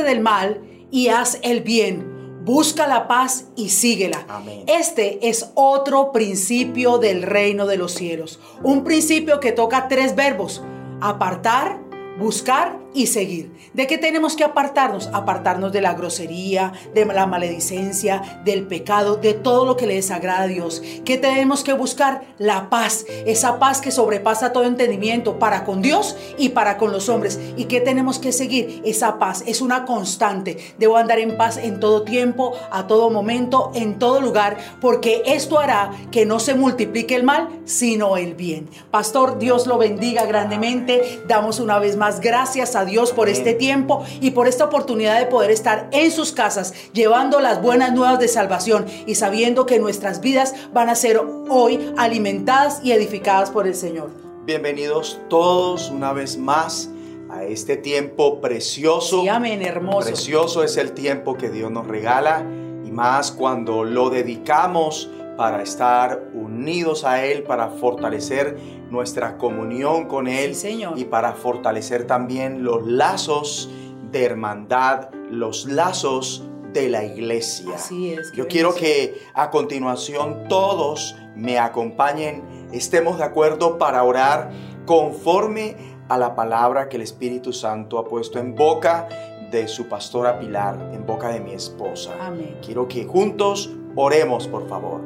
Apártate del mal y haz el bien. Busca la paz y síguela. Amén. Este es otro principio del reino de los cielos. Un principio que toca tres verbos. Apartar, buscar y seguir. ¿De qué tenemos que apartarnos? Apartarnos de la grosería, de la maledicencia, del pecado, de todo lo que le desagrada a Dios. ¿Qué tenemos que buscar? La paz, esa paz que sobrepasa todo entendimiento para con Dios y para con los hombres. ¿Y qué tenemos que seguir? Esa paz es una constante. Debo andar en paz en todo tiempo, a todo momento, en todo lugar, porque esto hará que no se multiplique el mal, sino el bien. Pastor, Dios lo bendiga grandemente. Damos una vez más gracias a Dios por este tiempo y por esta oportunidad de poder estar en sus casas llevando las buenas nuevas de salvación y sabiendo que nuestras vidas van a ser hoy alimentadas y edificadas por el Señor. Bienvenidos todos una vez más a este tiempo precioso. Sí, amén, hermoso. Precioso es el tiempo que Dios nos regala y más cuando lo dedicamos para estar unidos a Él, para fortalecer nuestra comunión con Él Sí, Señor. y para fortalecer también los lazos de hermandad, los lazos de la iglesia. Así es, Yo quiero que a continuación todos me acompañen, estemos de acuerdo para orar conforme a la palabra que el Espíritu Santo ha puesto en boca de su pastora Pilar, en boca de mi esposa. Amén. Quiero que juntos oremos, por favor.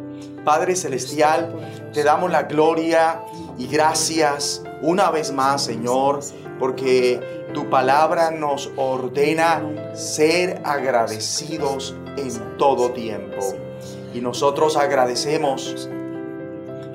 Padre Celestial, te damos la gloria y gracias una vez más, Señor, porque tu palabra nos ordena ser agradecidos en todo tiempo. Y nosotros agradecemos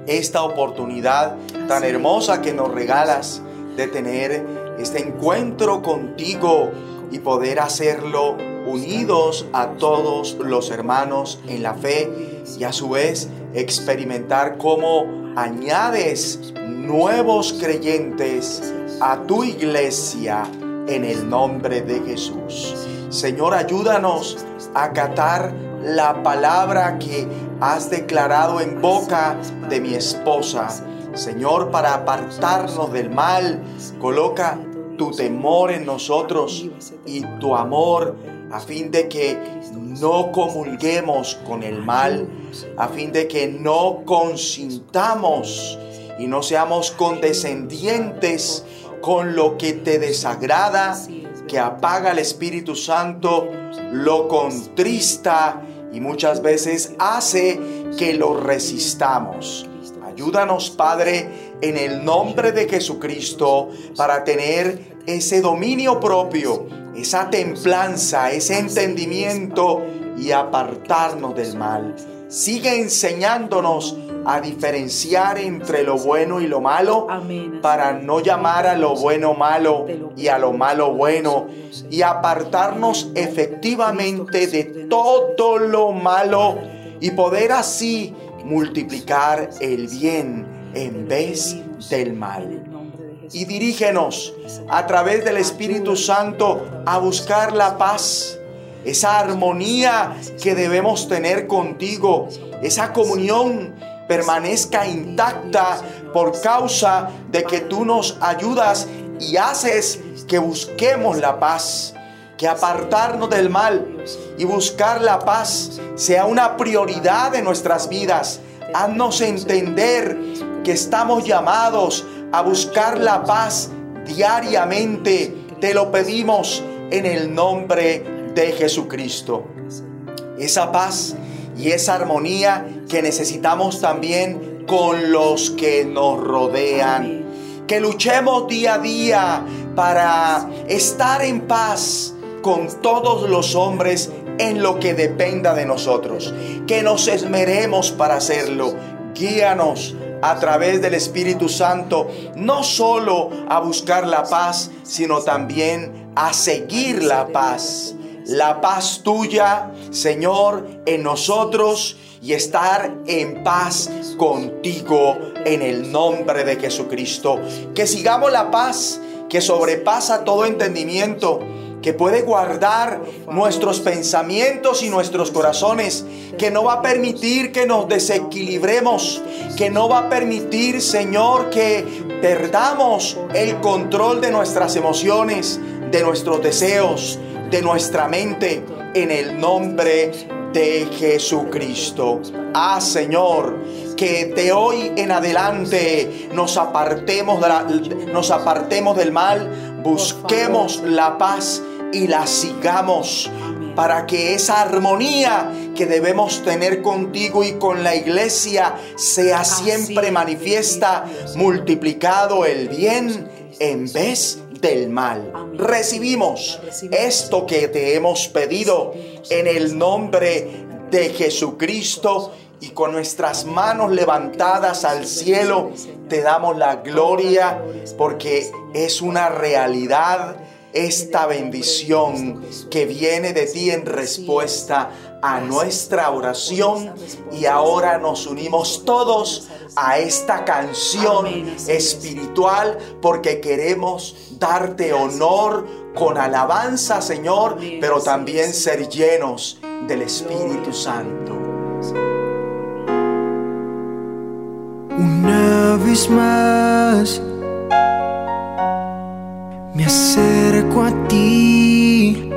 esta oportunidad tan hermosa que nos regalas de tener este encuentro contigo y poder hacerlo unidos a todos los hermanos en la fe y a su vez experimentar cómo añades nuevos creyentes a tu iglesia en el nombre de Jesús. Señor, ayúdanos a acatar la palabra que has declarado en boca de mi esposa. Señor, para apartarnos del mal, coloca tu temor en nosotros y tu amor a fin de que no comulguemos con el mal, a fin de que no consintamos y no seamos condescendientes con lo que te desagrada, que apaga el Espíritu Santo, lo contrista y muchas veces hace que lo resistamos. Ayúdanos, Padre, en el nombre de Jesucristo, para tener ese dominio propio, esa templanza, ese entendimiento y apartarnos del mal. Sigue enseñándonos a diferenciar entre lo bueno y lo malo para no llamar a lo bueno malo y a lo malo bueno y apartarnos efectivamente de todo lo malo y poder así multiplicar el bien en vez del mal. Y dirígenos a través del Espíritu Santo a buscar la paz, esa armonía que debemos tener contigo, esa comunión permanezca intacta por causa de que tú nos ayudas y haces que busquemos la paz, que apartarnos del mal y buscar la paz sea una prioridad de nuestras vidas. Haznos entender que estamos llamados a buscar la paz diariamente. Te lo pedimos en el nombre de Jesucristo. Esa paz y esa armonía que necesitamos también con los que nos rodean. Que luchemos día a día para estar en paz con todos los hombres en lo que dependa de nosotros. Que nos esmeremos para hacerlo. Guíanos a través del Espíritu Santo, no solo a buscar la paz, sino también a seguir la paz. La paz tuya, Señor, en nosotros y estar en paz contigo en el nombre de Jesucristo. Que sigamos la paz que sobrepasa todo entendimiento que puede guardar nuestros pensamientos y nuestros corazones, que no va a permitir que nos desequilibremos, que no va a permitir, Señor, que perdamos el control de nuestras emociones, de nuestros deseos, de nuestra mente en el nombre de Jesucristo. Ah, Señor, que de hoy en adelante nos apartemos, nos apartemos del mal, busquemos la paz y la sigamos para que esa armonía que debemos tener contigo y con la iglesia sea siempre manifiesta, multiplicado el bien en vez del mal. Recibimos esto que te hemos pedido en el nombre de Jesucristo y con nuestras manos levantadas al cielo te damos la gloria porque es una realidad esta bendición que viene de ti en respuesta a nuestra oración y ahora nos unimos todos a esta canción espiritual porque queremos darte honor con alabanza Señor, pero también ser llenos del Espíritu Santo. Más me acerco a ti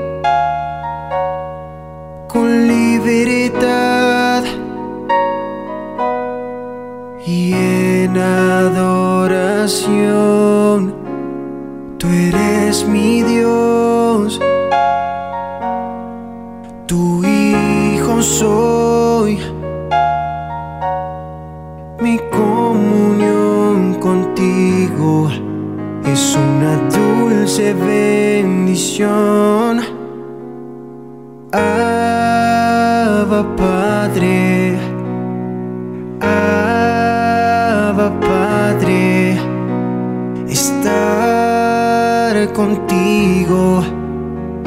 con libertad y en adoración. Tú eres mi Dios, tu hijo soy. Dulce bendición. Abba Padre, Abba Padre, estar contigo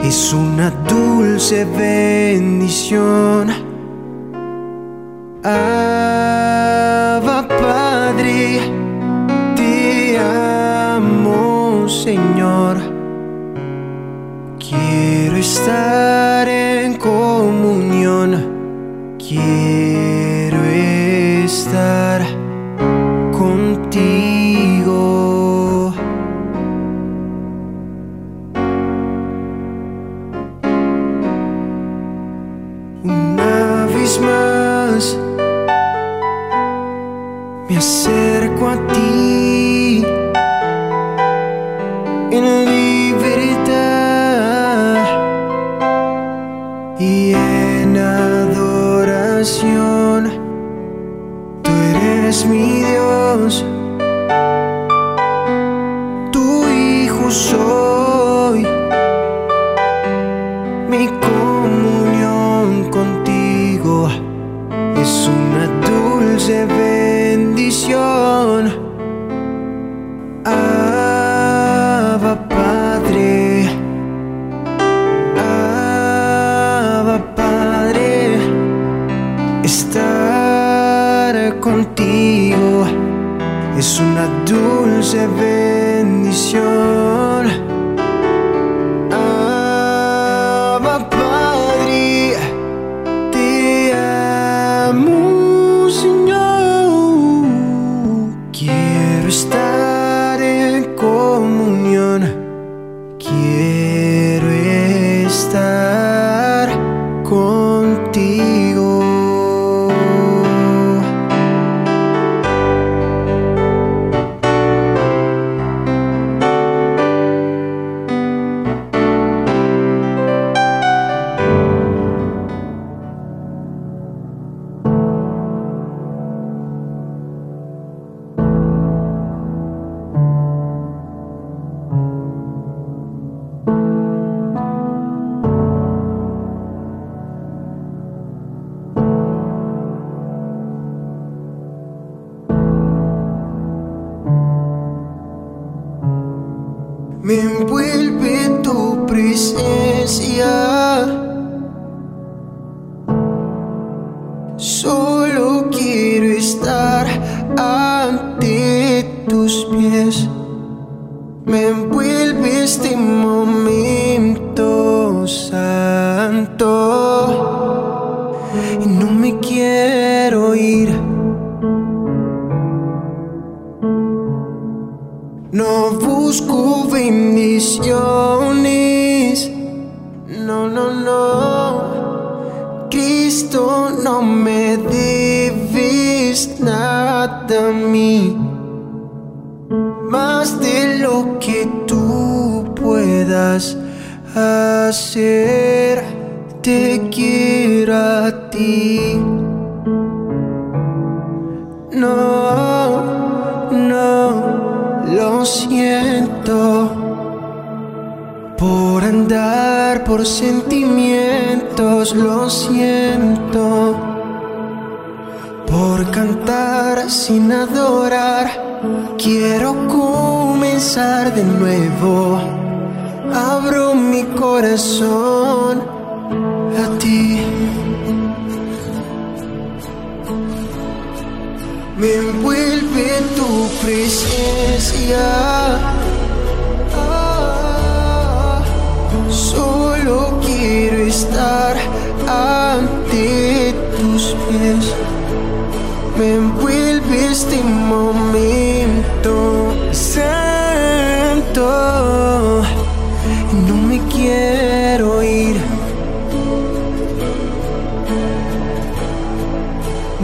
es una dulce bendición. Abba Quiero quiero a ti. No, no, lo siento por andar por sentimientos, lo siento por cantar sin adorar. Quiero comenzar de nuevo. Abro mi corazón a ti. Me envuelve tu presencia. Ah, solo quiero estar ante tus pies. Me envuelve este momento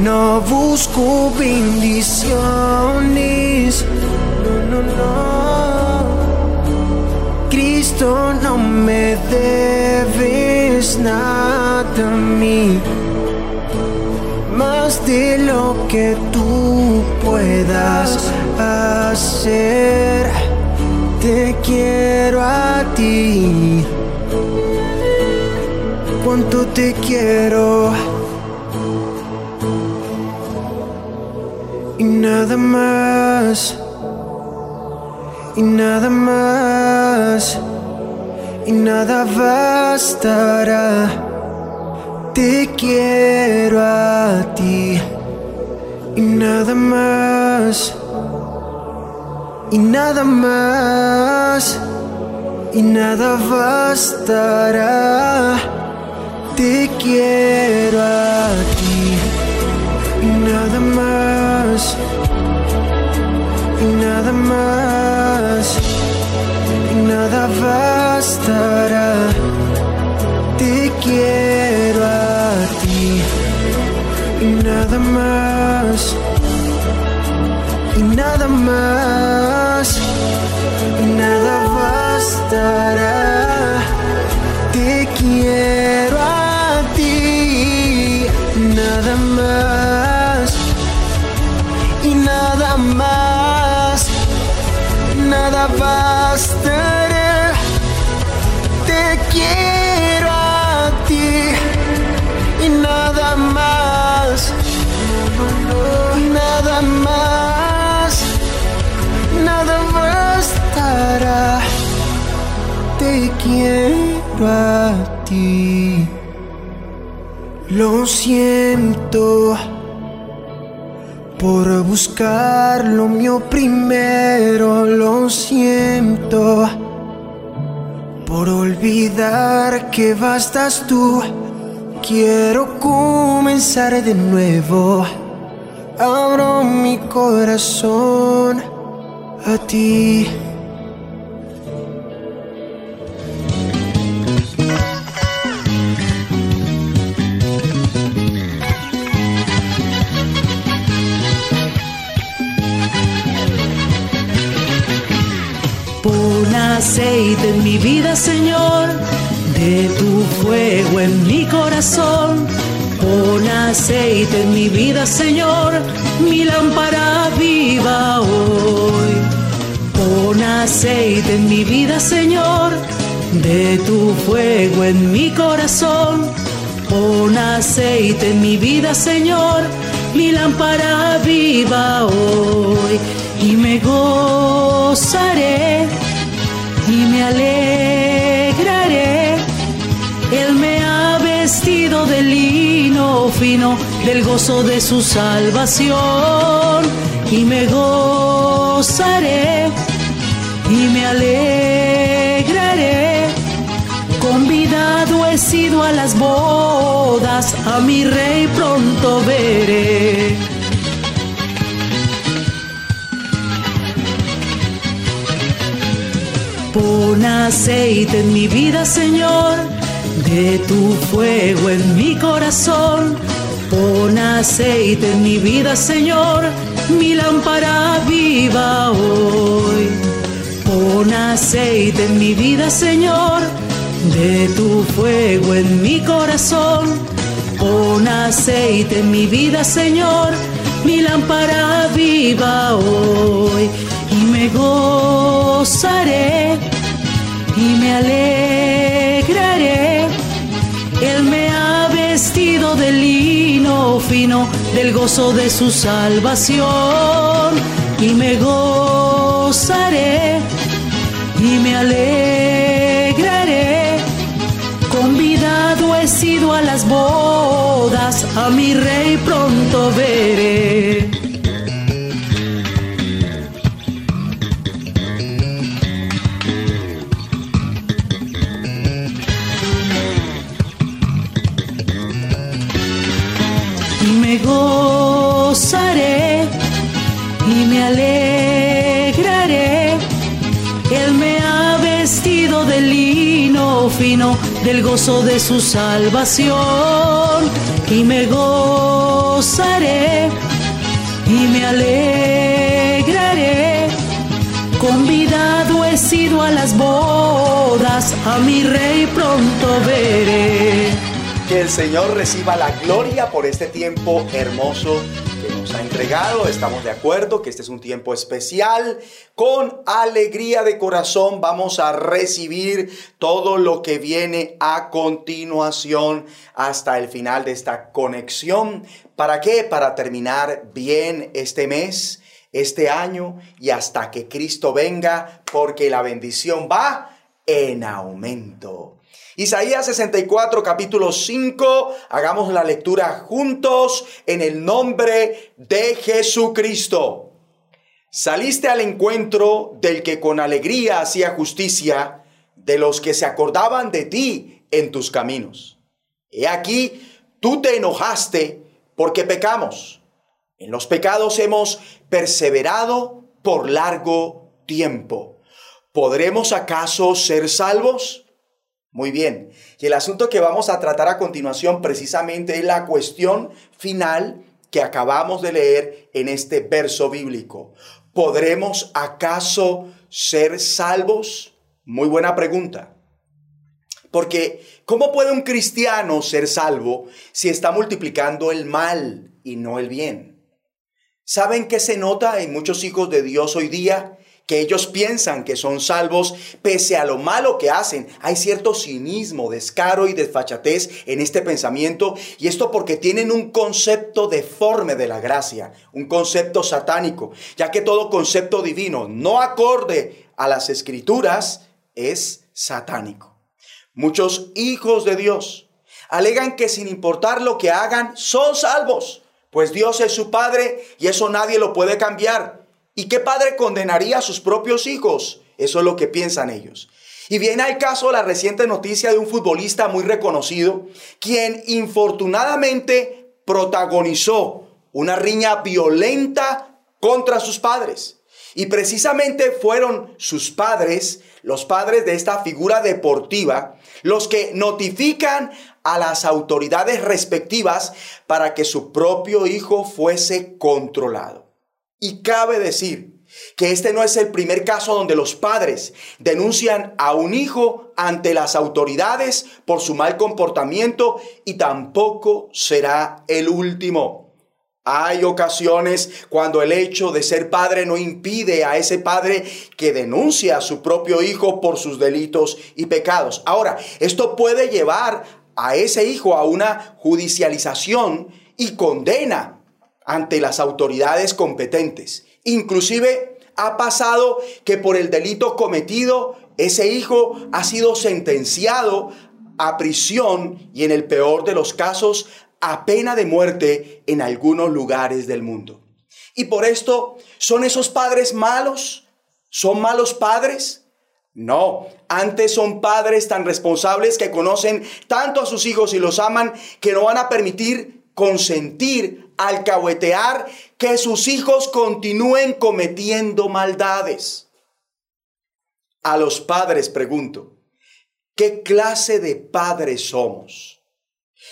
No busco bendiciones. No, no, no. Cristo, no me debes nada a mí. Más de lo que tú puedas hacer. Te quiero a ti. Cuánto te quiero. Y nada más, y nada más, y nada bastará. Te quiero a ti. Y nada más, y nada más, y nada bastará. Te quiero a ti. Y nada más, y nada más, y nada bastará. Te quiero a ti, y nada más, y nada más, y nada bastará. Te quiero a ti, nada más nada bastará. Te quiero a ti y nada más, nada más, nada bastará. Te quiero a ti. Lo siento por buscar lo mío primero, lo siento por olvidar que bastas tú. Quiero comenzar de nuevo. Abro mi corazón a ti. Aceite en mi vida, Señor, de tu fuego en mi corazón. Pon aceite en mi vida, Señor, mi lámpara viva hoy. Pon aceite en mi vida, Señor, de tu fuego en mi corazón. Pon aceite en mi vida, Señor, mi lámpara viva hoy. Y me gozaré y me alegraré. Él me ha vestido de lino fino, del gozo de su salvación. Y me gozaré y me alegraré. Convidado he sido a las bodas, a mi rey pronto veré. Pon aceite en mi vida, Señor, de tu fuego en mi corazón. Pon aceite en mi vida, Señor, mi lámpara viva hoy. Pon aceite en mi vida, Señor, de tu fuego en mi corazón. Pon aceite en mi vida, Señor, mi lámpara viva hoy. Me gozaré y me alegraré. Él me ha vestido de lino fino del gozo de su salvación y me gozaré y me alegraré. Convidado he sido a las bodas, a mi rey pronto veré. Del gozo de su salvación y me gozaré y me alegraré. Convidado he sido a las bodas, a mi rey pronto veré. Que el Señor reciba la gloria por este tiempo hermoso Estamos de acuerdo que este es un tiempo especial. Con alegría de corazón vamos a recibir todo lo que viene a continuación hasta el final de esta conexión. ¿Para qué? Para terminar bien este mes este año y hasta que Cristo venga, porque la bendición va en aumento. Isaías 64, capítulo 5, hagamos la lectura juntos en el nombre de Jesucristo. Saliste al encuentro del que con alegría hacía justicia, de los que se acordaban de ti en tus caminos. He aquí, tú te enojaste porque pecamos. En los pecados hemos perseverado por largo tiempo. ¿Podremos acaso ser salvos? Muy bien. Y el asunto que vamos a tratar a continuación precisamente es la cuestión final que acabamos de leer en este verso bíblico. ¿Podremos acaso ser salvos? Muy buena pregunta. Porque, ¿cómo puede un cristiano ser salvo si está multiplicando el mal y no el bien? ¿Saben qué se nota en muchos hijos de Dios hoy día? Que ellos piensan que son salvos pese a lo malo que hacen. Hay cierto cinismo, descaro y desfachatez en este pensamiento. Y esto porque tienen un concepto deforme de la gracia, un concepto satánico, ya que todo concepto divino no acorde a las escrituras es satánico. Muchos hijos de Dios alegan que sin importar lo que hagan, son salvos pues Dios es su padre y eso nadie lo puede cambiar. ¿Y qué padre condenaría a sus propios hijos? Eso es lo que piensan ellos. Y viene al caso la reciente noticia de un futbolista muy reconocido, quien infortunadamente protagonizó una riña violenta contra sus padres. Y precisamente fueron sus padres, los padres de esta figura deportiva, los que notifican a las autoridades respectivas para que su propio hijo fuese controlado. Y cabe decir que este no es el primer caso donde los padres denuncian a un hijo ante las autoridades por su mal comportamiento y tampoco será el último. Hay ocasiones cuando el hecho de ser padre no impide a ese padre que denuncie a su propio hijo por sus delitos y pecados. Ahora, esto puede llevar a ese hijo a una judicialización y condena ante las autoridades competentes. Inclusive ha pasado que por el delito cometido ese hijo ha sido sentenciado a prisión y en el peor de los casos a pena de muerte en algunos lugares del mundo. Y por esto, ¿son esos padres malos? ¿Son malos padres? No, antes son padres tan responsables que conocen tanto a sus hijos y los aman que no van a permitir consentir, alcahuetear que sus hijos continúen cometiendo maldades. A los padres pregunto, ¿Qué clase de padres somos?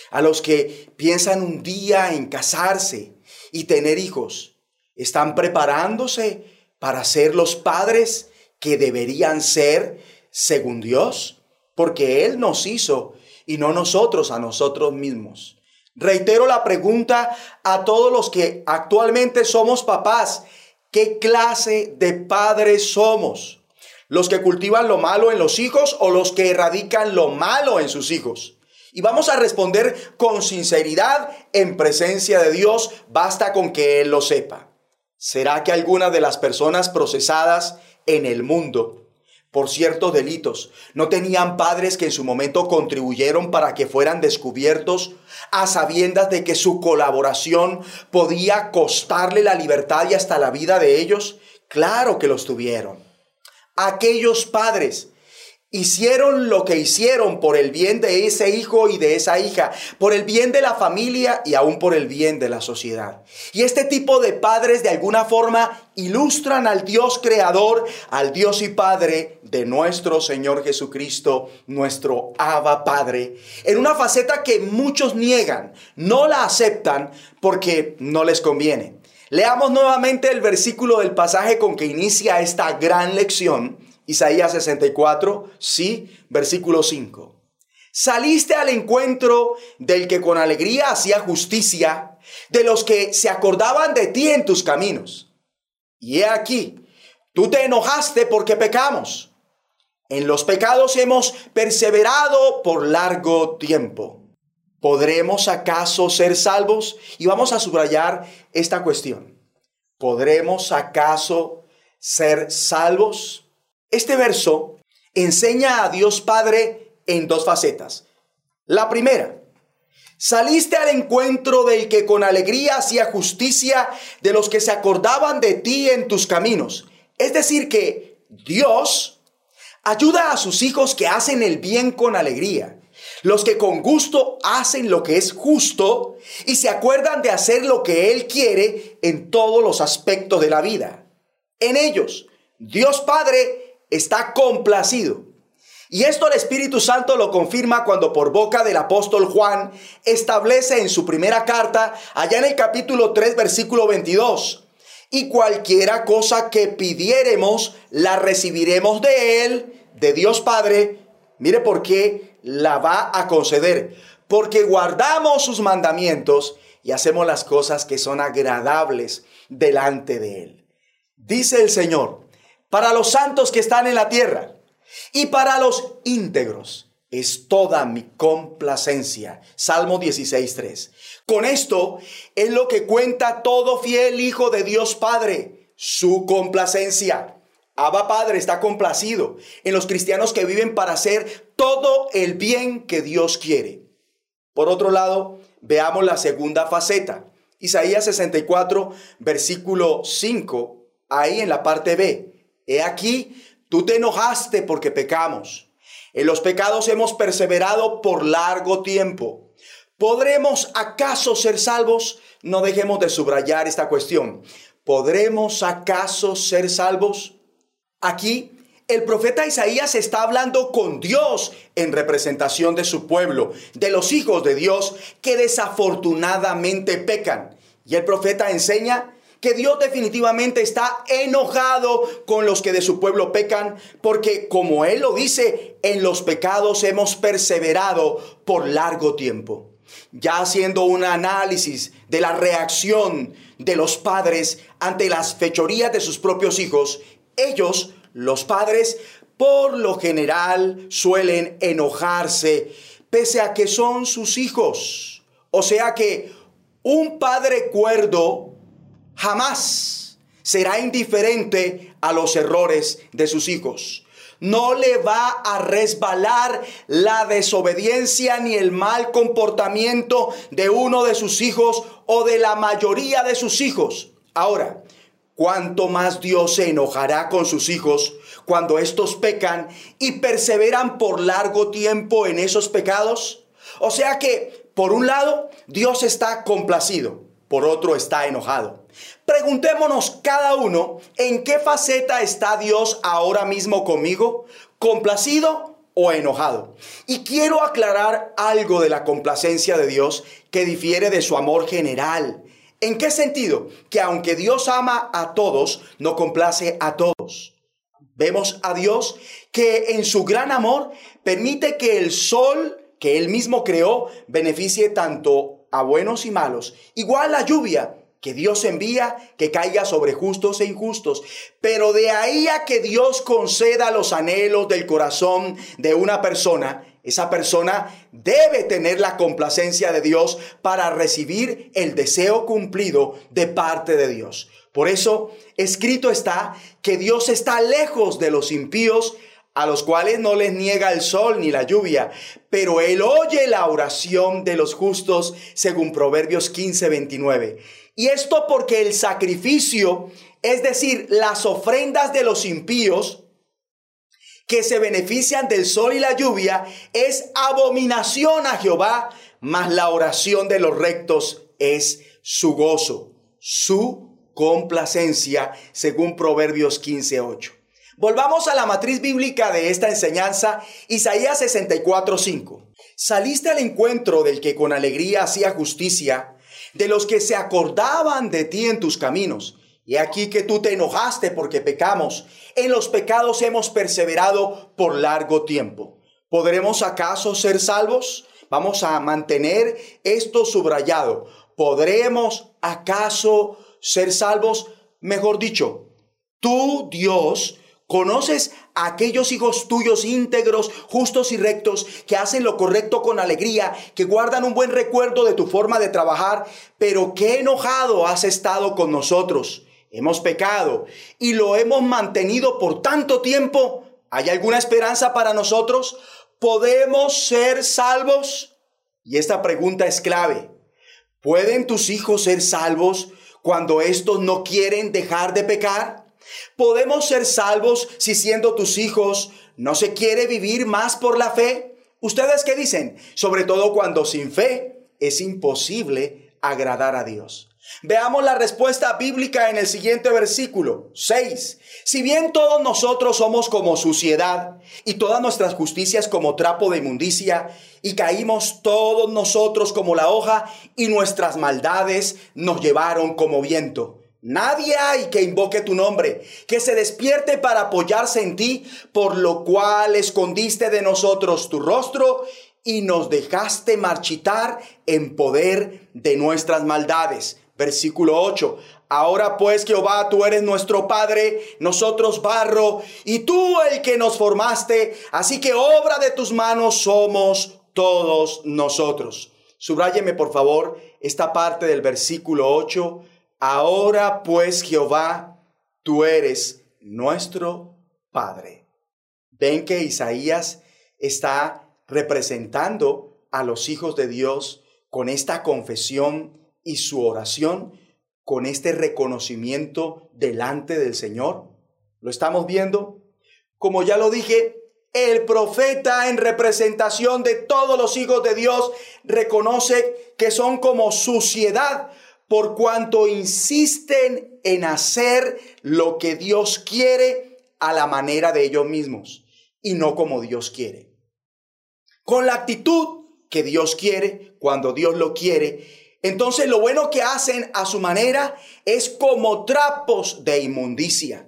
A los que piensan un día en casarse y tener hijos, ¿están preparándose para ser los padres que deberían ser según Dios? Porque Él nos hizo y no nosotros a nosotros mismos. Reitero la pregunta a todos los que actualmente somos papás. ¿Qué clase de padres somos? ¿Los que cultivan lo malo en los hijos o los que erradican lo malo en sus hijos? Y vamos a responder con sinceridad en presencia de Dios, basta con que Él lo sepa. ¿Será que alguna de las personas procesadas en el mundo por ciertos delitos. No tenían padres que en su momento contribuyeron para que fueran descubiertos a sabiendas de que su colaboración podía costarle la libertad y hasta la vida de ellos. Claro que los tuvieron. Aquellos padres Hicieron lo que hicieron por el bien de ese hijo y de esa hija, por el bien de la familia y aún por el bien de la sociedad. Y este tipo de padres de alguna forma ilustran al Dios creador, al Dios y Padre de nuestro Señor Jesucristo, nuestro Abba Padre, en una faceta que muchos niegan, no la aceptan porque no les conviene. Leamos nuevamente el versículo del pasaje con que inicia esta gran lección Isaías 64, sí, versículo 5. Saliste al encuentro del que con alegría hacía justicia, de los que se acordaban de ti en tus caminos. Y he aquí, tú te enojaste porque pecamos. En los pecados hemos perseverado por largo tiempo. ¿Podremos acaso ser salvos? Y vamos a subrayar esta cuestión. ¿Podremos acaso ser salvos? Este verso enseña a Dios Padre en dos facetas. La primera, saliste al encuentro del que con alegría hacía justicia de los que se acordaban de ti en tus caminos. Es decir, que Dios ayuda a sus hijos que hacen el bien con alegría. Los que con gusto hacen lo que es justo y se acuerdan de hacer lo que Él quiere en todos los aspectos de la vida. En ellos, Dios Padre está complacido. Y esto el Espíritu Santo lo confirma cuando por boca del apóstol Juan establece en su primera carta, allá en el capítulo 3, versículo 22, y cualquiera cosa que pidiéremos, la recibiremos de Él, de Dios Padre. Mire por qué la va a conceder. Porque guardamos sus mandamientos y hacemos las cosas que son agradables delante de Él. Dice el Señor, para los santos que están en la tierra y para los íntegros es toda mi complacencia. Salmo 16.3. Con esto es lo que cuenta todo fiel hijo de Dios Padre, su complacencia. Abba Padre está complacido en los cristianos que viven para hacer todo el bien que Dios quiere. Por otro lado, veamos la segunda faceta. Isaías 64, versículo 5, ahí en la parte B. He aquí, tú te enojaste porque pecamos. En los pecados hemos perseverado por largo tiempo. ¿Podremos acaso ser salvos? No dejemos de subrayar esta cuestión. ¿Podremos acaso ser salvos? Aquí el profeta Isaías está hablando con Dios en representación de su pueblo, de los hijos de Dios que desafortunadamente pecan. Y el profeta enseña que Dios definitivamente está enojado con los que de su pueblo pecan, porque como Él lo dice, en los pecados hemos perseverado por largo tiempo. Ya haciendo un análisis de la reacción de los padres ante las fechorías de sus propios hijos, ellos, los padres, por lo general suelen enojarse, pese a que son sus hijos. O sea que un padre cuerdo jamás será indiferente a los errores de sus hijos. No le va a resbalar la desobediencia ni el mal comportamiento de uno de sus hijos o de la mayoría de sus hijos. Ahora, cuánto más Dios se enojará con sus hijos cuando estos pecan y perseveran por largo tiempo en esos pecados. O sea que, por un lado, Dios está complacido, por otro está enojado. Preguntémonos cada uno en qué faceta está Dios ahora mismo conmigo, complacido o enojado. Y quiero aclarar algo de la complacencia de Dios que difiere de su amor general. ¿En qué sentido? Que aunque Dios ama a todos, no complace a todos. Vemos a Dios que en su gran amor permite que el sol que él mismo creó beneficie tanto a buenos y malos. Igual la lluvia que Dios envía que caiga sobre justos e injustos. Pero de ahí a que Dios conceda los anhelos del corazón de una persona, esa persona debe tener la complacencia de Dios para recibir el deseo cumplido de parte de Dios. Por eso, escrito está que Dios está lejos de los impíos, a los cuales no les niega el sol ni la lluvia, pero Él oye la oración de los justos, según Proverbios 15, 29. Y esto porque el sacrificio, es decir, las ofrendas de los impíos, que se benefician del sol y la lluvia, es abominación a Jehová, mas la oración de los rectos es su gozo, su complacencia, según Proverbios 15:8. Volvamos a la matriz bíblica de esta enseñanza, Isaías 64:5. Saliste al encuentro del que con alegría hacía justicia, de los que se acordaban de ti en tus caminos. Y aquí que tú te enojaste porque pecamos. En los pecados hemos perseverado por largo tiempo. ¿Podremos acaso ser salvos? Vamos a mantener esto subrayado. ¿Podremos acaso ser salvos? Mejor dicho, tú, Dios, ¿Conoces a aquellos hijos tuyos íntegros, justos y rectos, que hacen lo correcto con alegría, que guardan un buen recuerdo de tu forma de trabajar, pero qué enojado has estado con nosotros? Hemos pecado y lo hemos mantenido por tanto tiempo. ¿Hay alguna esperanza para nosotros? ¿Podemos ser salvos? Y esta pregunta es clave. ¿Pueden tus hijos ser salvos cuando estos no quieren dejar de pecar? ¿Podemos ser salvos si siendo tus hijos no se quiere vivir más por la fe? ¿Ustedes qué dicen? Sobre todo cuando sin fe es imposible agradar a Dios. Veamos la respuesta bíblica en el siguiente versículo 6. Si bien todos nosotros somos como suciedad y todas nuestras justicias como trapo de inmundicia y caímos todos nosotros como la hoja y nuestras maldades nos llevaron como viento. Nadie hay que invoque tu nombre, que se despierte para apoyarse en ti, por lo cual escondiste de nosotros tu rostro y nos dejaste marchitar en poder de nuestras maldades. Versículo 8. Ahora pues Jehová, tú eres nuestro Padre, nosotros barro, y tú el que nos formaste, así que obra de tus manos somos todos nosotros. Subráyeme por favor esta parte del versículo 8 Ahora pues Jehová, tú eres nuestro Padre. Ven que Isaías está representando a los hijos de Dios con esta confesión y su oración, con este reconocimiento delante del Señor. ¿Lo estamos viendo? Como ya lo dije, el profeta en representación de todos los hijos de Dios reconoce que son como suciedad por cuanto insisten en hacer lo que Dios quiere a la manera de ellos mismos y no como Dios quiere. Con la actitud que Dios quiere, cuando Dios lo quiere, entonces lo bueno que hacen a su manera es como trapos de inmundicia.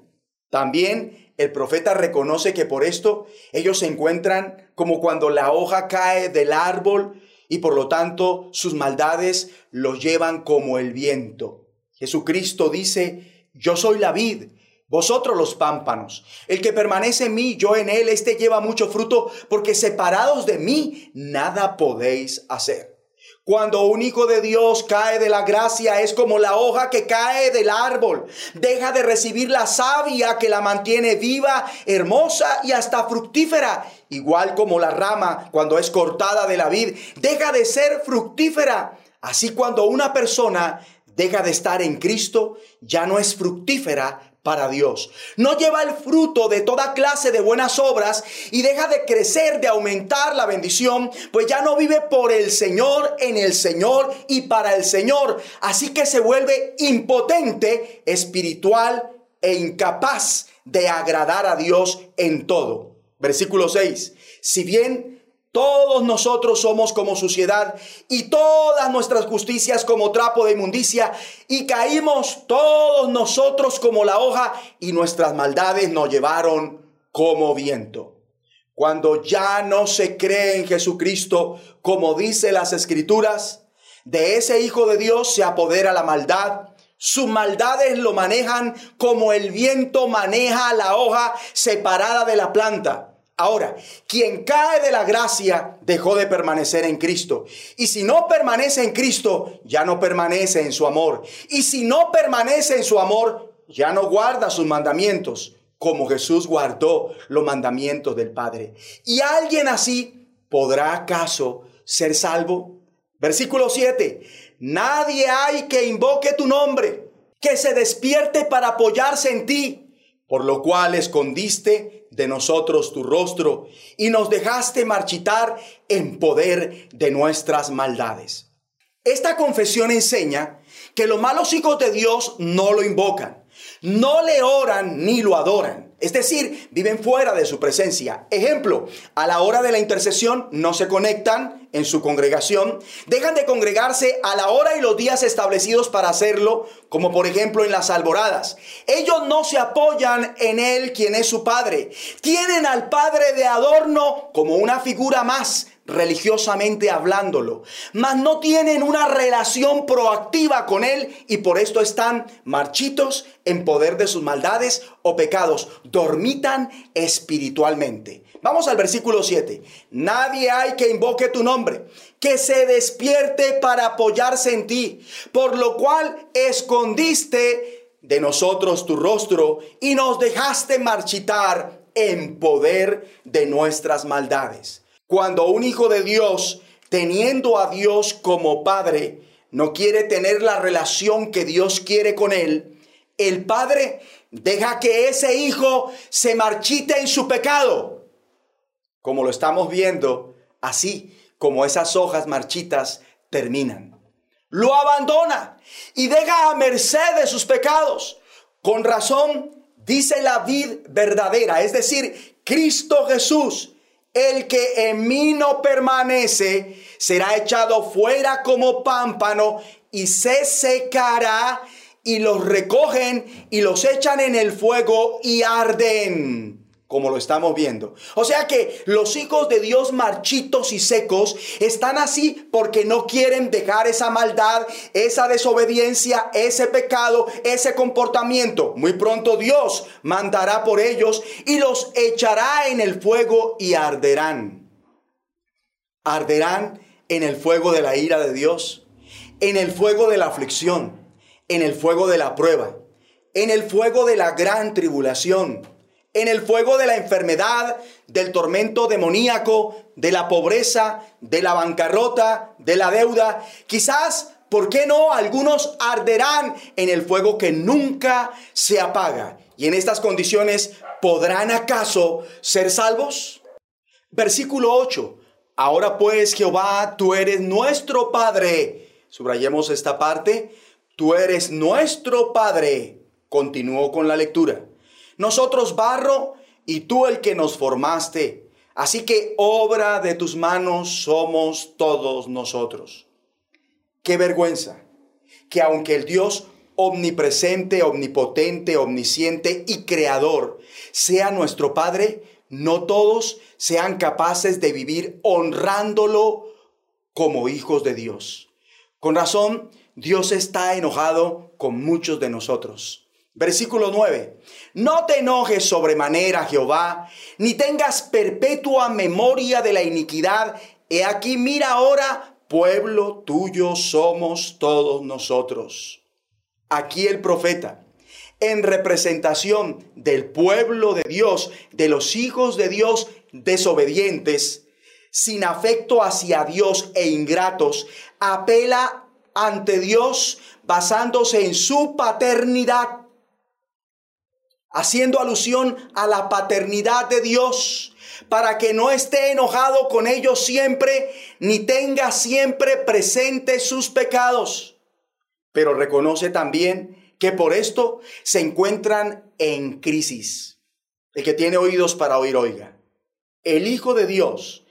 También el profeta reconoce que por esto ellos se encuentran como cuando la hoja cae del árbol y por lo tanto sus maldades los llevan como el viento. Jesucristo dice, yo soy la vid, vosotros los pámpanos. El que permanece en mí, yo en él, éste lleva mucho fruto, porque separados de mí, nada podéis hacer. Cuando un hijo de Dios cae de la gracia es como la hoja que cae del árbol. Deja de recibir la savia que la mantiene viva, hermosa y hasta fructífera. Igual como la rama cuando es cortada de la vid, deja de ser fructífera. Así cuando una persona deja de estar en Cristo, ya no es fructífera, para Dios. No lleva el fruto de toda clase de buenas obras y deja de crecer, de aumentar la bendición, pues ya no vive por el Señor, en el Señor y para el Señor. Así que se vuelve impotente, espiritual e incapaz de agradar a Dios en todo. Versículo 6. Si bien todos nosotros somos como suciedad y todas nuestras justicias como trapo de inmundicia y caímos todos nosotros como la hoja y nuestras maldades nos llevaron como viento. Cuando ya no se cree en Jesucristo, como dice las escrituras, de ese Hijo de Dios se apodera la maldad. Sus maldades lo manejan como el viento maneja la hoja separada de la planta. Ahora, quien cae de la gracia dejó de permanecer en Cristo. Y si no permanece en Cristo, ya no permanece en su amor. Y si no permanece en su amor, ya no guarda sus mandamientos, como Jesús guardó los mandamientos del Padre. ¿Y alguien así podrá acaso ser salvo? Versículo 7. Nadie hay que invoque tu nombre, que se despierte para apoyarse en ti, por lo cual escondiste de nosotros tu rostro y nos dejaste marchitar en poder de nuestras maldades. Esta confesión enseña que los malos hijos de Dios no lo invocan, no le oran ni lo adoran. Es decir, viven fuera de su presencia. Ejemplo, a la hora de la intercesión no se conectan en su congregación, dejan de congregarse a la hora y los días establecidos para hacerlo, como por ejemplo en las alboradas. Ellos no se apoyan en Él, quien es su Padre. Tienen al Padre de adorno como una figura más, religiosamente hablándolo, mas no tienen una relación proactiva con Él y por esto están marchitos en poder de sus maldades o pecados, dormitan espiritualmente. Vamos al versículo 7. Nadie hay que invoque tu nombre, que se despierte para apoyarse en ti, por lo cual escondiste de nosotros tu rostro y nos dejaste marchitar en poder de nuestras maldades. Cuando un hijo de Dios, teniendo a Dios como padre, no quiere tener la relación que Dios quiere con él, el padre deja que ese hijo se marchite en su pecado. Como lo estamos viendo, así como esas hojas marchitas terminan. Lo abandona y deja a merced de sus pecados. Con razón, dice la vid verdadera, es decir, Cristo Jesús, el que en mí no permanece será echado fuera como pámpano y se secará y los recogen y los echan en el fuego y arden como lo estamos viendo. O sea que los hijos de Dios marchitos y secos están así porque no quieren dejar esa maldad, esa desobediencia, ese pecado, ese comportamiento. Muy pronto Dios mandará por ellos y los echará en el fuego y arderán. Arderán en el fuego de la ira de Dios, en el fuego de la aflicción, en el fuego de la prueba, en el fuego de la gran tribulación en el fuego de la enfermedad, del tormento demoníaco, de la pobreza, de la bancarrota, de la deuda. Quizás, ¿por qué no? Algunos arderán en el fuego que nunca se apaga. Y en estas condiciones, ¿podrán acaso ser salvos? Versículo 8. Ahora pues, Jehová, tú eres nuestro Padre. Subrayemos esta parte. Tú eres nuestro Padre. Continuó con la lectura nosotros barro y tú el que nos formaste. Así que obra de tus manos somos todos nosotros. Qué vergüenza que aunque el Dios omnipresente, omnipotente, omnisciente y creador sea nuestro Padre, no todos sean capaces de vivir honrándolo como hijos de Dios. Con razón, Dios está enojado con muchos de nosotros. Versículo 9. No te enojes sobremanera, Jehová, ni tengas perpetua memoria de la iniquidad. He aquí, mira ahora, pueblo tuyo somos todos nosotros. Aquí el profeta, en representación del pueblo de Dios, de los hijos de Dios desobedientes, sin afecto hacia Dios e ingratos, apela ante Dios basándose en su paternidad haciendo alusión a la paternidad de Dios, para que no esté enojado con ellos siempre, ni tenga siempre presente sus pecados. Pero reconoce también que por esto se encuentran en crisis. El que tiene oídos para oír, oiga. El Hijo de Dios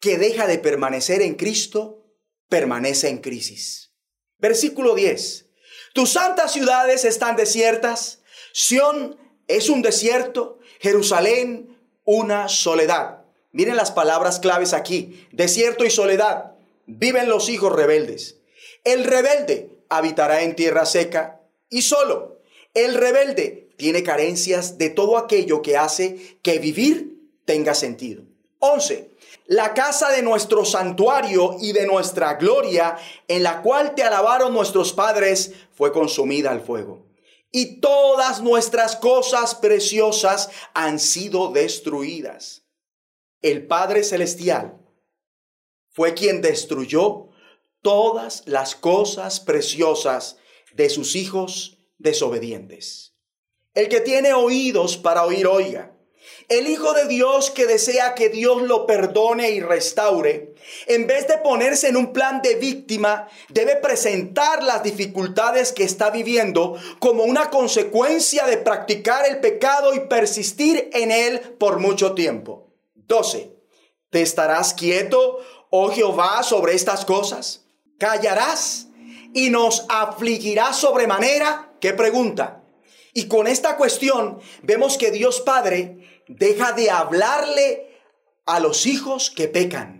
que deja de permanecer en Cristo, permanece en crisis. Versículo 10. Tus santas ciudades están desiertas, Sión es un desierto, Jerusalén una soledad. Miren las palabras claves aquí, desierto y soledad. Viven los hijos rebeldes. El rebelde habitará en tierra seca y solo. El rebelde tiene carencias de todo aquello que hace que vivir tenga sentido. 11. La casa de nuestro santuario y de nuestra gloria, en la cual te alabaron nuestros padres, fue consumida al fuego. Y todas nuestras cosas preciosas han sido destruidas. El Padre Celestial fue quien destruyó todas las cosas preciosas de sus hijos desobedientes. El que tiene oídos para oír, oiga. El Hijo de Dios que desea que Dios lo perdone y restaure, en vez de ponerse en un plan de víctima, debe presentar las dificultades que está viviendo como una consecuencia de practicar el pecado y persistir en él por mucho tiempo. 12. ¿Te estarás quieto, oh Jehová, sobre estas cosas? ¿Callarás y nos afligirás sobremanera? ¿Qué pregunta? Y con esta cuestión vemos que Dios Padre deja de hablarle a los hijos que pecan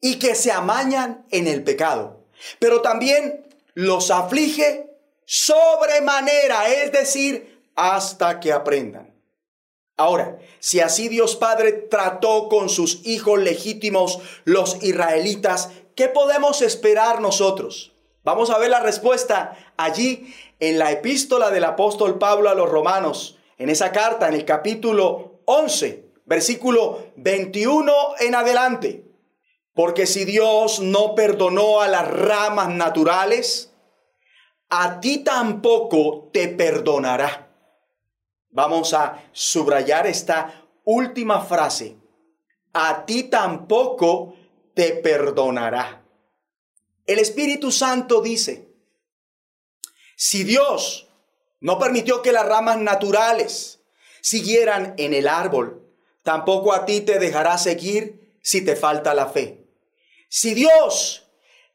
y que se amañan en el pecado, pero también los aflige sobremanera, es decir, hasta que aprendan. Ahora, si así Dios Padre trató con sus hijos legítimos, los israelitas, ¿qué podemos esperar nosotros? Vamos a ver la respuesta allí en la epístola del apóstol Pablo a los romanos, en esa carta, en el capítulo 11, versículo 21 en adelante. Porque si Dios no perdonó a las ramas naturales, a ti tampoco te perdonará. Vamos a subrayar esta última frase. A ti tampoco te perdonará. El Espíritu Santo dice, si Dios no permitió que las ramas naturales siguieran en el árbol, tampoco a ti te dejará seguir si te falta la fe. Si Dios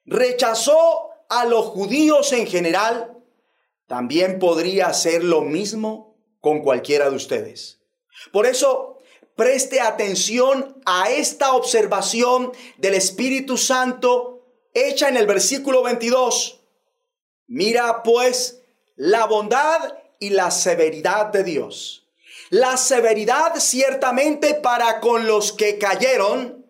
rechazó a los judíos en general, también podría hacer lo mismo con cualquiera de ustedes. Por eso, preste atención a esta observación del Espíritu Santo hecha en el versículo 22. Mira pues la bondad y la severidad de Dios. La severidad ciertamente para con los que cayeron.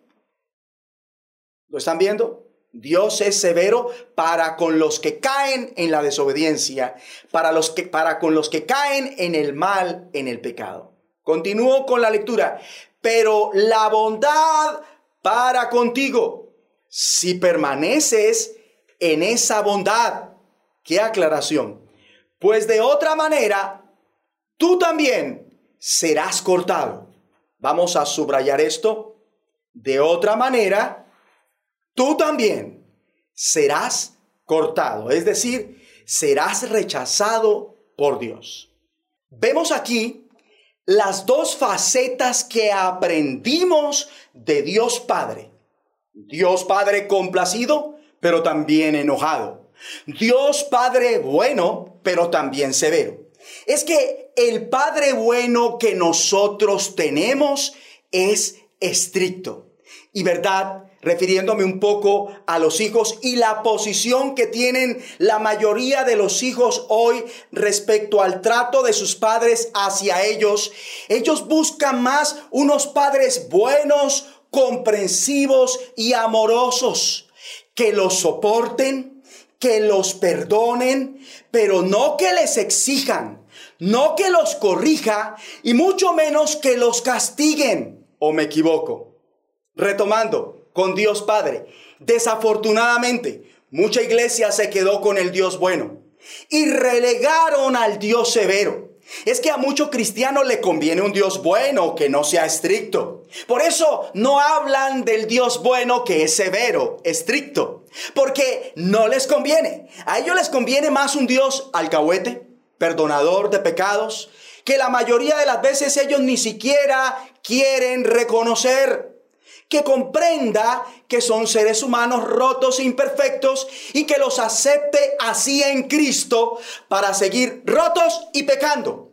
¿Lo están viendo? Dios es severo para con los que caen en la desobediencia, para los que para con los que caen en el mal, en el pecado. Continúo con la lectura. Pero la bondad para contigo si permaneces en esa bondad. ¿Qué aclaración? Pues de otra manera, tú también serás cortado. Vamos a subrayar esto. De otra manera, tú también serás cortado. Es decir, serás rechazado por Dios. Vemos aquí las dos facetas que aprendimos de Dios Padre. Dios Padre complacido, pero también enojado. Dios Padre bueno, pero también severo. Es que el Padre bueno que nosotros tenemos es estricto. Y verdad, refiriéndome un poco a los hijos y la posición que tienen la mayoría de los hijos hoy respecto al trato de sus padres hacia ellos, ellos buscan más unos padres buenos, comprensivos y amorosos, que los soporten, que los perdonen, pero no que les exijan, no que los corrija y mucho menos que los castiguen. ¿O me equivoco? Retomando, con Dios Padre, desafortunadamente, mucha iglesia se quedó con el Dios bueno y relegaron al Dios severo. Es que a muchos cristianos le conviene un Dios bueno que no sea estricto. Por eso no hablan del Dios bueno que es severo, estricto, porque no les conviene. A ellos les conviene más un Dios alcahuete, perdonador de pecados, que la mayoría de las veces ellos ni siquiera quieren reconocer. Que comprenda que son seres humanos rotos e imperfectos y que los acepte así en Cristo para seguir rotos y pecando.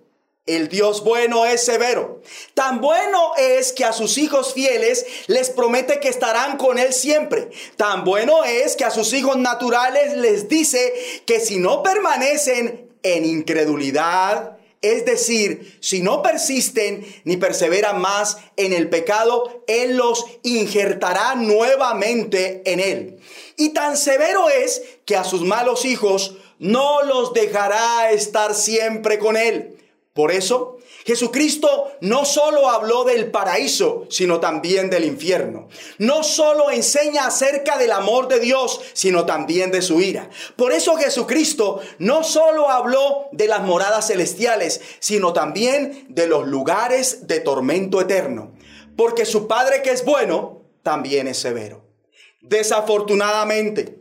El Dios bueno es severo. Tan bueno es que a sus hijos fieles les promete que estarán con Él siempre. Tan bueno es que a sus hijos naturales les dice que si no permanecen en incredulidad, es decir, si no persisten ni perseveran más en el pecado, Él los injertará nuevamente en Él. Y tan severo es que a sus malos hijos no los dejará estar siempre con Él. Por eso, Jesucristo no solo habló del paraíso, sino también del infierno. No solo enseña acerca del amor de Dios, sino también de su ira. Por eso Jesucristo no solo habló de las moradas celestiales, sino también de los lugares de tormento eterno. Porque su Padre que es bueno, también es severo. Desafortunadamente,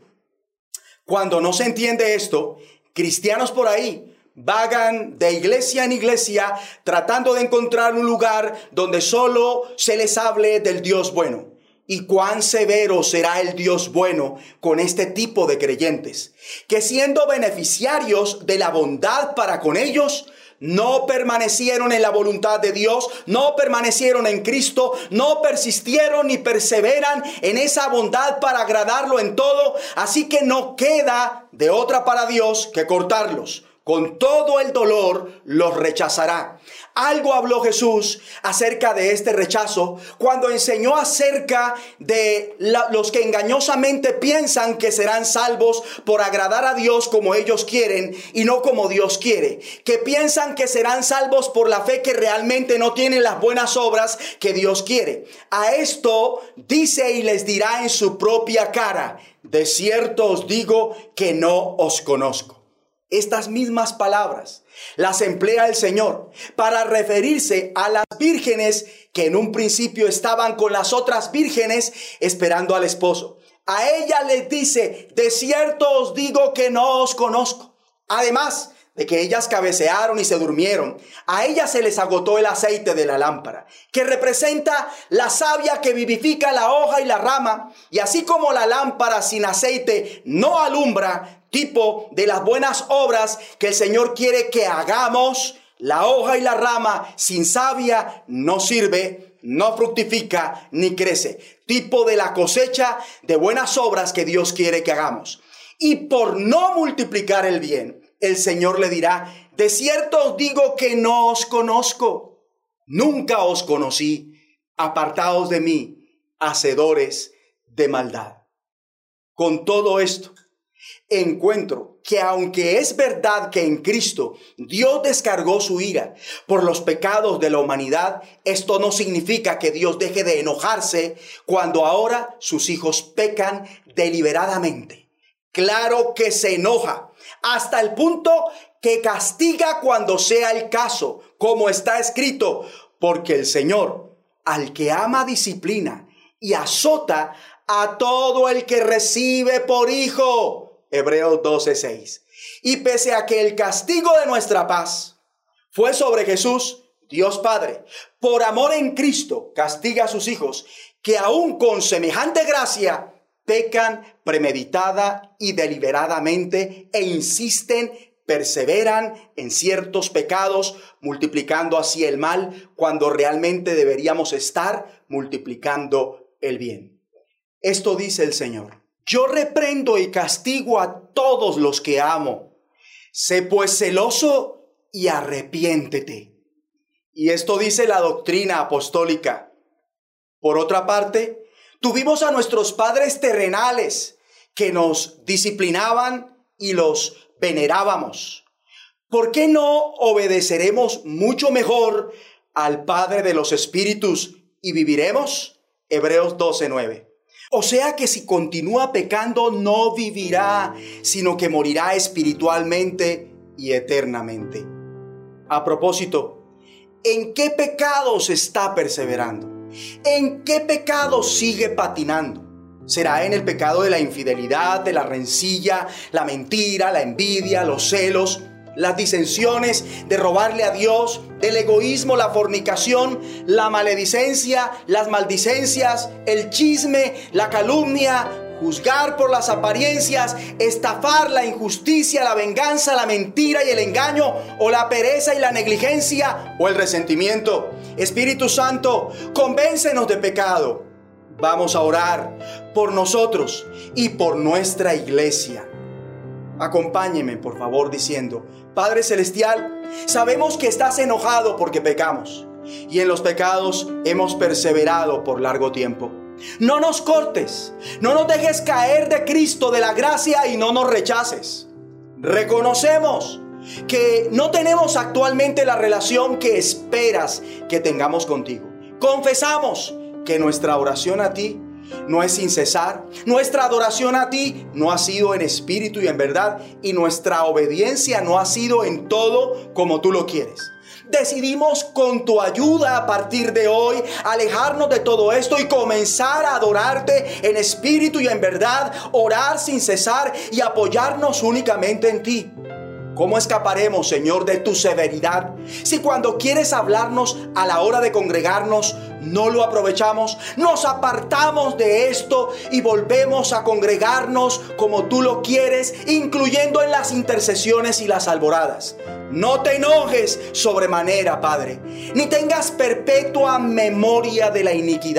cuando no se entiende esto, cristianos por ahí vagan de iglesia en iglesia tratando de encontrar un lugar donde solo se les hable del Dios bueno. Y cuán severo será el Dios bueno con este tipo de creyentes, que siendo beneficiarios de la bondad para con ellos, no permanecieron en la voluntad de Dios, no permanecieron en Cristo, no persistieron ni perseveran en esa bondad para agradarlo en todo, así que no queda de otra para Dios que cortarlos con todo el dolor los rechazará. Algo habló Jesús acerca de este rechazo cuando enseñó acerca de los que engañosamente piensan que serán salvos por agradar a Dios como ellos quieren y no como Dios quiere. Que piensan que serán salvos por la fe que realmente no tienen las buenas obras que Dios quiere. A esto dice y les dirá en su propia cara, de cierto os digo que no os conozco. Estas mismas palabras las emplea el Señor para referirse a las vírgenes que en un principio estaban con las otras vírgenes esperando al esposo. A ella les dice, de cierto os digo que no os conozco. Además, de que ellas cabecearon y se durmieron, a ellas se les agotó el aceite de la lámpara, que representa la savia que vivifica la hoja y la rama, y así como la lámpara sin aceite no alumbra, tipo de las buenas obras que el Señor quiere que hagamos, la hoja y la rama sin savia no sirve, no fructifica ni crece, tipo de la cosecha de buenas obras que Dios quiere que hagamos. Y por no multiplicar el bien, el Señor le dirá, de cierto os digo que no os conozco, nunca os conocí, apartados de mí, hacedores de maldad. Con todo esto, encuentro que aunque es verdad que en Cristo Dios descargó su ira por los pecados de la humanidad, esto no significa que Dios deje de enojarse cuando ahora sus hijos pecan deliberadamente. Claro que se enoja hasta el punto que castiga cuando sea el caso, como está escrito, porque el Señor, al que ama, disciplina y azota a todo el que recibe por hijo. Hebreos 12:6. Y pese a que el castigo de nuestra paz fue sobre Jesús, Dios Padre, por amor en Cristo, castiga a sus hijos, que aún con semejante gracia pecan premeditada y deliberadamente e insisten, perseveran en ciertos pecados, multiplicando así el mal cuando realmente deberíamos estar multiplicando el bien. Esto dice el Señor. Yo reprendo y castigo a todos los que amo. Sé pues celoso y arrepiéntete. Y esto dice la doctrina apostólica. Por otra parte, Tuvimos a nuestros padres terrenales que nos disciplinaban y los venerábamos. ¿Por qué no obedeceremos mucho mejor al Padre de los Espíritus y viviremos? Hebreos 12:9. O sea que si continúa pecando no vivirá, sino que morirá espiritualmente y eternamente. A propósito, ¿en qué pecados está perseverando? ¿En qué pecado sigue patinando? ¿Será en el pecado de la infidelidad, de la rencilla, la mentira, la envidia, los celos, las disensiones, de robarle a Dios, del egoísmo, la fornicación, la maledicencia, las maldicencias, el chisme, la calumnia, juzgar por las apariencias, estafar la injusticia, la venganza, la mentira y el engaño, o la pereza y la negligencia, o el resentimiento. Espíritu Santo, convéncenos de pecado. Vamos a orar por nosotros y por nuestra iglesia. Acompáñeme, por favor, diciendo, Padre Celestial, sabemos que estás enojado porque pecamos y en los pecados hemos perseverado por largo tiempo. No nos cortes, no nos dejes caer de Cristo, de la gracia y no nos rechaces. Reconocemos que no tenemos actualmente la relación que esperas que tengamos contigo. Confesamos que nuestra oración a ti no es sin cesar. Nuestra adoración a ti no ha sido en espíritu y en verdad. Y nuestra obediencia no ha sido en todo como tú lo quieres. Decidimos con tu ayuda a partir de hoy alejarnos de todo esto y comenzar a adorarte en espíritu y en verdad, orar sin cesar y apoyarnos únicamente en ti. ¿Cómo escaparemos, Señor, de tu severidad? Si cuando quieres hablarnos a la hora de congregarnos, no lo aprovechamos, nos apartamos de esto y volvemos a congregarnos como tú lo quieres, incluyendo en las intercesiones y las alboradas. No te enojes sobremanera, Padre, ni tengas perpetua memoria de la iniquid.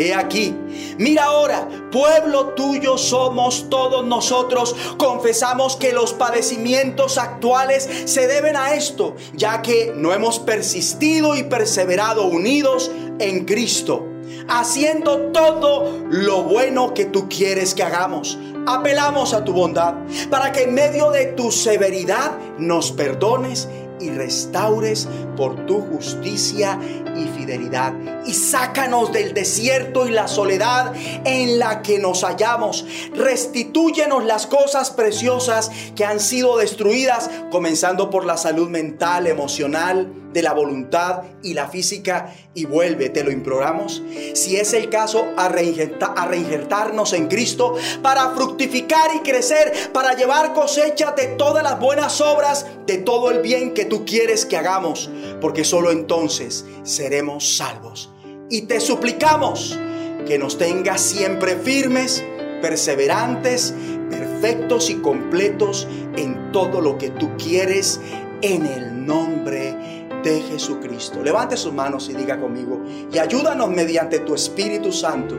He aquí, mira ahora, pueblo tuyo somos todos nosotros. Confesamos que los padecimientos actuales se deben a esto, ya que no hemos persistido y perseverado unidos en Cristo, haciendo todo lo bueno que tú quieres que hagamos. Apelamos a tu bondad para que en medio de tu severidad nos perdones y restaures por tu justicia y fidelidad. Y sácanos del desierto y la soledad en la que nos hallamos. Restitúyenos las cosas preciosas que han sido destruidas, comenzando por la salud mental, emocional, de la voluntad y la física y vuelve, te lo imploramos. Si es el caso, a, a reinjertarnos en Cristo para fructificar y crecer, para llevar cosecha de todas las buenas obras, de todo el bien que tú quieres que hagamos, porque solo entonces seremos salvos. Y te suplicamos que nos tengas siempre firmes, perseverantes, perfectos y completos en todo lo que tú quieres en el nombre de Jesucristo. Levante sus manos y diga conmigo, y ayúdanos mediante tu Espíritu Santo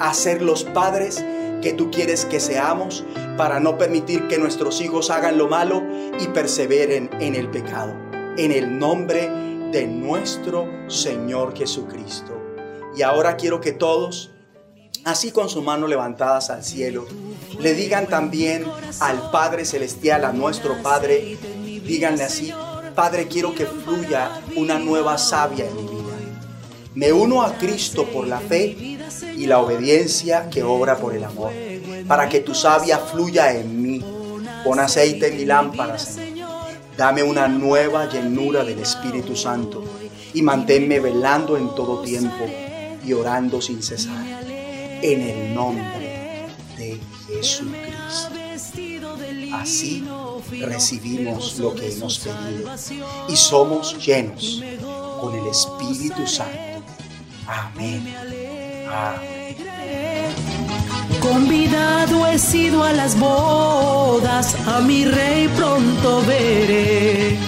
a ser los padres que tú quieres que seamos para no permitir que nuestros hijos hagan lo malo y perseveren en el pecado. En el nombre de nuestro Señor Jesucristo. Y ahora quiero que todos, así con sus manos levantadas al cielo, le digan también al Padre Celestial, a nuestro Padre, díganle así, Padre, quiero que fluya una nueva savia en mi vida. Me uno a Cristo por la fe y la obediencia que obra por el amor, para que tu savia fluya en mí. Pon aceite en mi lámpara, Señor. Dame una nueva llenura del Espíritu Santo y manténme velando en todo tiempo y orando sin cesar. En el nombre de Jesucristo. Así recibimos lo que hemos pedido y somos llenos con el Espíritu Santo. Amén. Amén. Convidado he sido a las bodas, a mi rey pronto veré.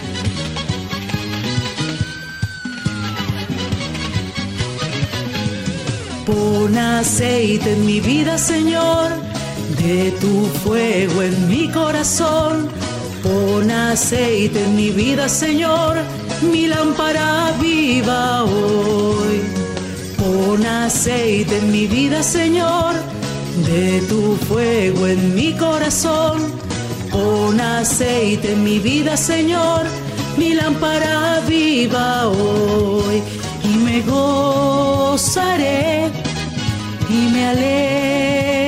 Pon aceite en mi vida, Señor de tu fuego en mi corazón. Pon aceite en mi vida, Señor, mi lámpara viva hoy. Pon aceite en mi vida, Señor, de tu fuego en mi corazón. Pon aceite en mi vida, Señor, mi lámpara viva hoy. Y me gozaré y me alegraré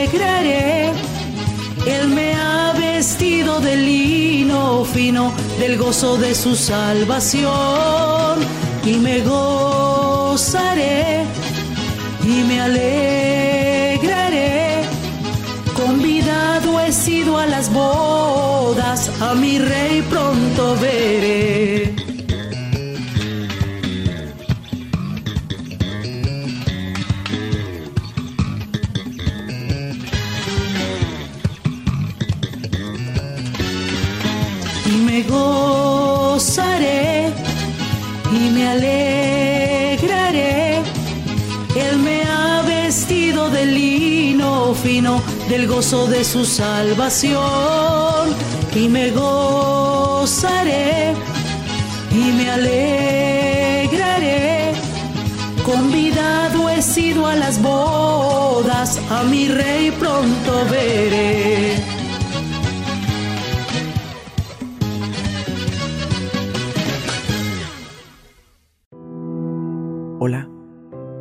él me ha vestido de lino fino, del gozo de su salvación, y me gozaré y me alegraré. Sido a las bodas, a mi rey pronto veré. Del gozo de su salvación, y me gozaré y me alegraré. Convidado he sido a las bodas, a mi rey pronto veré.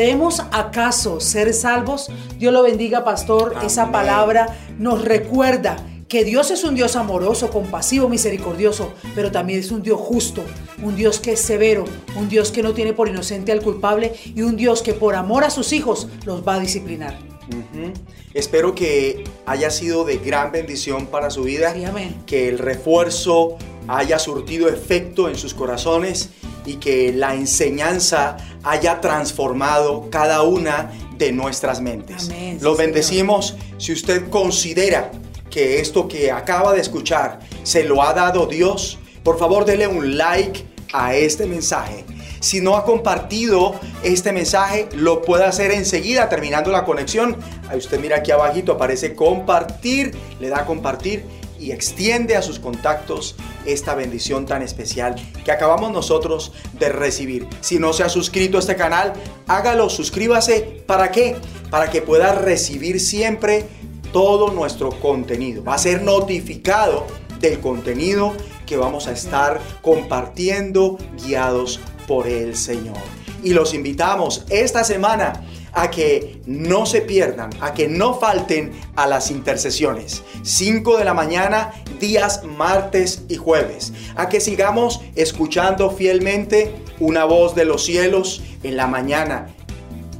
¿Podemos acaso ser salvos? Dios lo bendiga, pastor. Esa palabra nos recuerda que Dios es un Dios amoroso, compasivo, misericordioso, pero también es un Dios justo, un Dios que es severo, un Dios que no tiene por inocente al culpable y un Dios que por amor a sus hijos los va a disciplinar. Espero que haya sido de gran bendición para su vida, que el refuerzo haya surtido efecto en sus corazones y que la enseñanza haya transformado cada una de nuestras mentes. Los bendecimos si usted considera que esto que acaba de escuchar se lo ha dado Dios. Por favor, dele un like a este mensaje. Si no ha compartido este mensaje, lo puede hacer enseguida terminando la conexión. Ahí usted mira aquí abajito aparece compartir, le da a compartir y extiende a sus contactos esta bendición tan especial que acabamos nosotros de recibir. Si no se ha suscrito a este canal, hágalo, suscríbase. ¿Para qué? Para que pueda recibir siempre todo nuestro contenido. Va a ser notificado del contenido que vamos a estar compartiendo guiados por el Señor. Y los invitamos esta semana a que no se pierdan, a que no falten a las intercesiones. 5 de la mañana, días martes y jueves. A que sigamos escuchando fielmente una voz de los cielos en la mañana.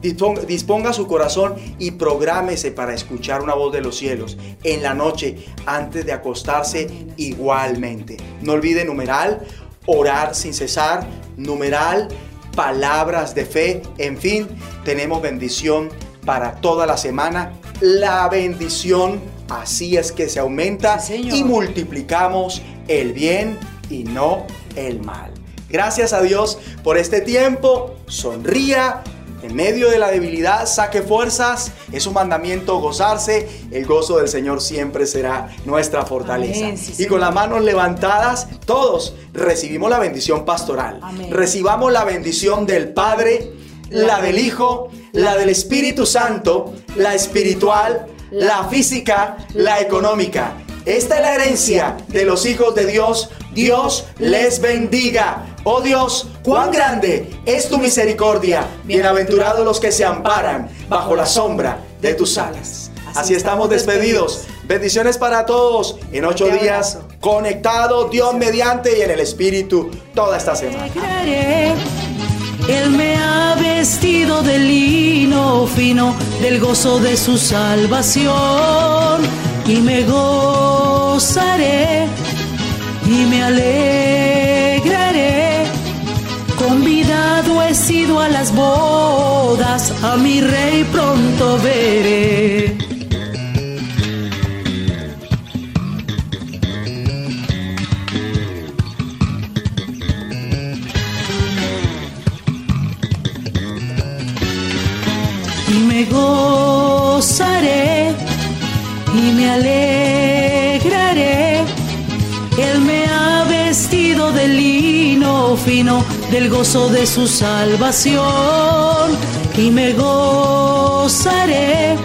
Disponga su corazón y prográmese para escuchar una voz de los cielos en la noche antes de acostarse igualmente. No olvide numeral, orar sin cesar, numeral palabras de fe, en fin, tenemos bendición para toda la semana. La bendición así es que se aumenta y multiplicamos el bien y no el mal. Gracias a Dios por este tiempo. Sonría en medio de la debilidad, saque fuerzas. Es un mandamiento gozarse. El gozo del Señor siempre será nuestra fortaleza. y con las manos levantadas, todos recibimos la bendición pastoral. Recibamos la bendición del Padre, la del Hijo, la del Espíritu Santo, la espiritual, la física, la económica. Esta es la herencia de los hijos de Dios Dios les bendiga. Oh Dios, cuán grande es tu misericordia. Bienaventurados los que se amparan bajo la sombra de tus alas. Así estamos despedidos. Bendiciones para todos. En ocho días, conectado Dios mediante y en el Espíritu toda esta semana. Él me ha vestido de lino fino del gozo de su salvación y me gozaré y me alegraré. Sido a las bodas, a mi rey pronto veré. y me gozaré y me alegraré. Él me ha vestido de lino fino del gozo de su salvación y me gozaré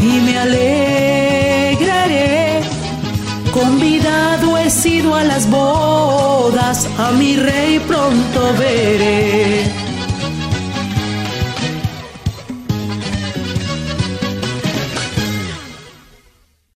y me alegraré. Convidado he sido a las bodas, a mi rey pronto veré.